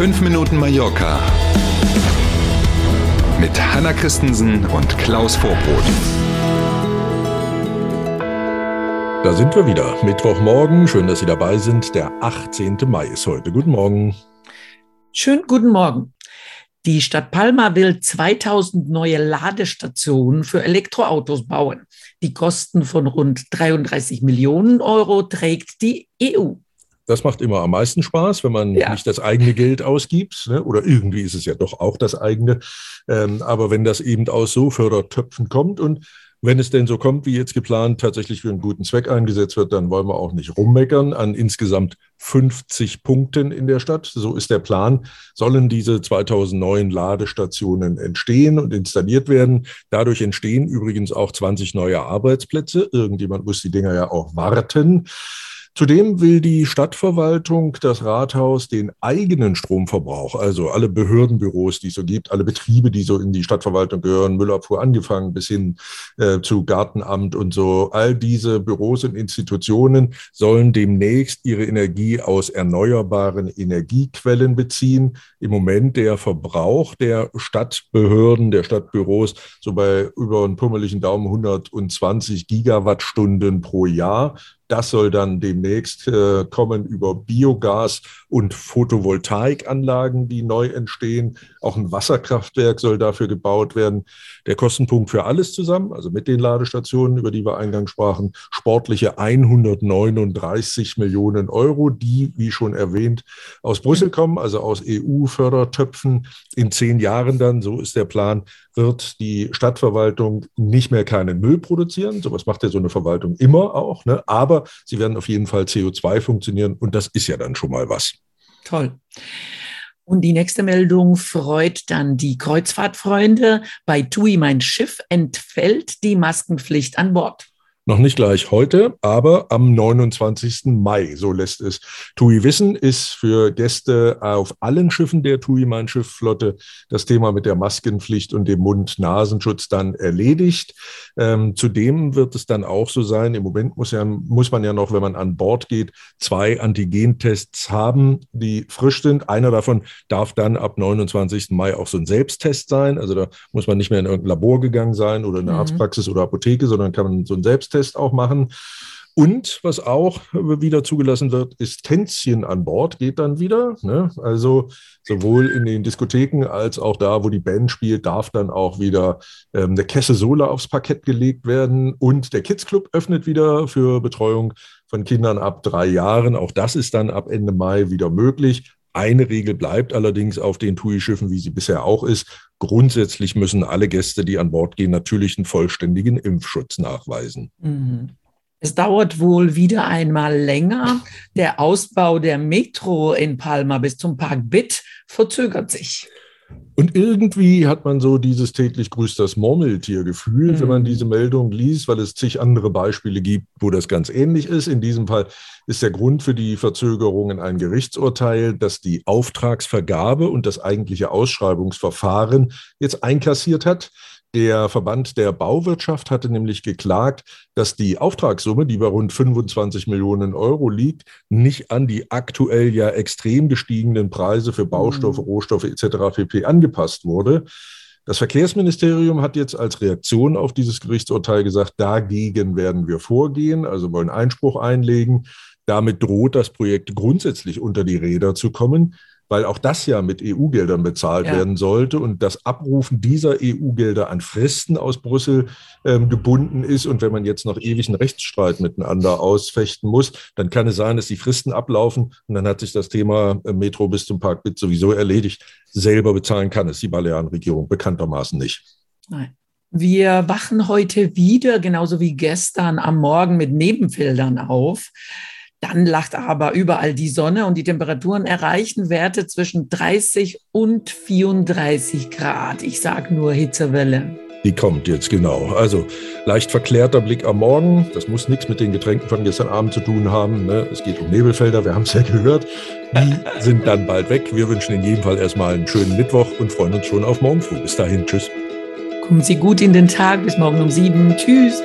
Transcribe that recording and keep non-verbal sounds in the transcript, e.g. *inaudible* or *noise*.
5 Minuten Mallorca mit Hanna Christensen und Klaus Vorbrot. Da sind wir wieder. Mittwochmorgen. Schön, dass Sie dabei sind. Der 18. Mai ist heute. Guten Morgen. Schönen guten Morgen. Die Stadt Palma will 2000 neue Ladestationen für Elektroautos bauen. Die Kosten von rund 33 Millionen Euro trägt die EU. Das macht immer am meisten Spaß, wenn man ja. nicht das eigene Geld ausgibt. Ne? Oder irgendwie ist es ja doch auch das eigene. Ähm, aber wenn das eben aus so Fördertöpfen kommt und wenn es denn so kommt, wie jetzt geplant, tatsächlich für einen guten Zweck eingesetzt wird, dann wollen wir auch nicht rummeckern. An insgesamt 50 Punkten in der Stadt, so ist der Plan, sollen diese 2009 Ladestationen entstehen und installiert werden. Dadurch entstehen übrigens auch 20 neue Arbeitsplätze. Irgendjemand muss die Dinger ja auch warten. Zudem will die Stadtverwaltung, das Rathaus, den eigenen Stromverbrauch, also alle Behördenbüros, die es so gibt, alle Betriebe, die so in die Stadtverwaltung gehören, Müllabfuhr angefangen bis hin äh, zu Gartenamt und so, all diese Büros und Institutionen sollen demnächst ihre Energie aus erneuerbaren Energiequellen beziehen. Im Moment der Verbrauch der Stadtbehörden, der Stadtbüros, so bei über einen pummeligen Daumen 120 Gigawattstunden pro Jahr. Das soll dann demnächst äh, kommen über Biogas und Photovoltaikanlagen, die neu entstehen. Auch ein Wasserkraftwerk soll dafür gebaut werden. Der Kostenpunkt für alles zusammen, also mit den Ladestationen, über die wir eingangs sprachen, sportliche 139 Millionen Euro, die, wie schon erwähnt, aus Brüssel kommen, also aus EU-Fördertöpfen. In zehn Jahren dann, so ist der Plan, wird die Stadtverwaltung nicht mehr keinen Müll produzieren. Sowas macht ja so eine Verwaltung immer auch. Ne? Aber sie werden auf jeden Fall CO2 funktionieren und das ist ja dann schon mal was. Toll. Und die nächste Meldung freut dann die Kreuzfahrtfreunde. Bei TUI Mein Schiff entfällt die Maskenpflicht an Bord. Noch nicht gleich heute, aber am 29. Mai, so lässt es TUI wissen, ist für Gäste auf allen Schiffen der TUI Mein Schiff Flotte das Thema mit der Maskenpflicht und dem Mund-Nasenschutz dann erledigt. Ähm, zudem wird es dann auch so sein, im Moment muss, ja, muss man ja noch, wenn man an Bord geht, zwei Antigentests haben, die frisch sind. Einer davon darf dann ab 29. Mai auch so ein Selbsttest sein. Also da muss man nicht mehr in irgendein Labor gegangen sein oder eine mhm. Arztpraxis oder Apotheke, sondern kann man so ein Selbsttest Selbsttest auch machen. Und was auch wieder zugelassen wird, ist Tänzchen an Bord geht dann wieder. Ne? Also sowohl in den Diskotheken als auch da, wo die Band spielt, darf dann auch wieder ähm, eine Kesse Sola aufs Parkett gelegt werden. Und der Kids Club öffnet wieder für Betreuung von Kindern ab drei Jahren. Auch das ist dann ab Ende Mai wieder möglich. Eine Regel bleibt allerdings auf den TUI-Schiffen, wie sie bisher auch ist. Grundsätzlich müssen alle Gäste, die an Bord gehen, natürlich einen vollständigen Impfschutz nachweisen. Mhm. Es dauert wohl wieder einmal länger. Der Ausbau der Metro in Palma bis zum Park Bit verzögert sich. Und irgendwie hat man so dieses täglich grüßt das Murmeltier-Gefühl, mhm. wenn man mhm. diese Meldung liest, weil es zig andere Beispiele gibt, wo das ganz ähnlich ist. In diesem Fall ist der Grund für die Verzögerungen ein Gerichtsurteil, das die Auftragsvergabe und das eigentliche Ausschreibungsverfahren jetzt einkassiert hat. Der Verband der Bauwirtschaft hatte nämlich geklagt, dass die Auftragssumme, die bei rund 25 Millionen Euro liegt, nicht an die aktuell ja extrem gestiegenen Preise für Baustoffe, mhm. Rohstoffe etc. pp. angepasst wurde. Das Verkehrsministerium hat jetzt als Reaktion auf dieses Gerichtsurteil gesagt, dagegen werden wir vorgehen, also wollen Einspruch einlegen. Damit droht das Projekt grundsätzlich unter die Räder zu kommen weil auch das ja mit EU-Geldern bezahlt ja. werden sollte und das Abrufen dieser EU-Gelder an Fristen aus Brüssel ähm, gebunden ist. Und wenn man jetzt noch ewig einen Rechtsstreit miteinander ausfechten muss, dann kann es sein, dass die Fristen ablaufen und dann hat sich das Thema äh, Metro bis zum Parkbit sowieso erledigt. Selber bezahlen kann es die Balearenregierung bekanntermaßen nicht. Nein. Wir wachen heute wieder, genauso wie gestern am Morgen, mit Nebenfeldern auf. Dann lacht aber überall die Sonne und die Temperaturen erreichen Werte zwischen 30 und 34 Grad. Ich sage nur Hitzewelle. Die kommt jetzt genau. Also leicht verklärter Blick am Morgen. Das muss nichts mit den Getränken von gestern Abend zu tun haben. Ne? Es geht um Nebelfelder, wir haben es ja gehört. Die *laughs* sind dann bald weg. Wir wünschen in jedem Fall erstmal einen schönen Mittwoch und freuen uns schon auf morgen früh. Bis dahin, tschüss. Kommen Sie gut in den Tag. Bis morgen um sieben. Tschüss.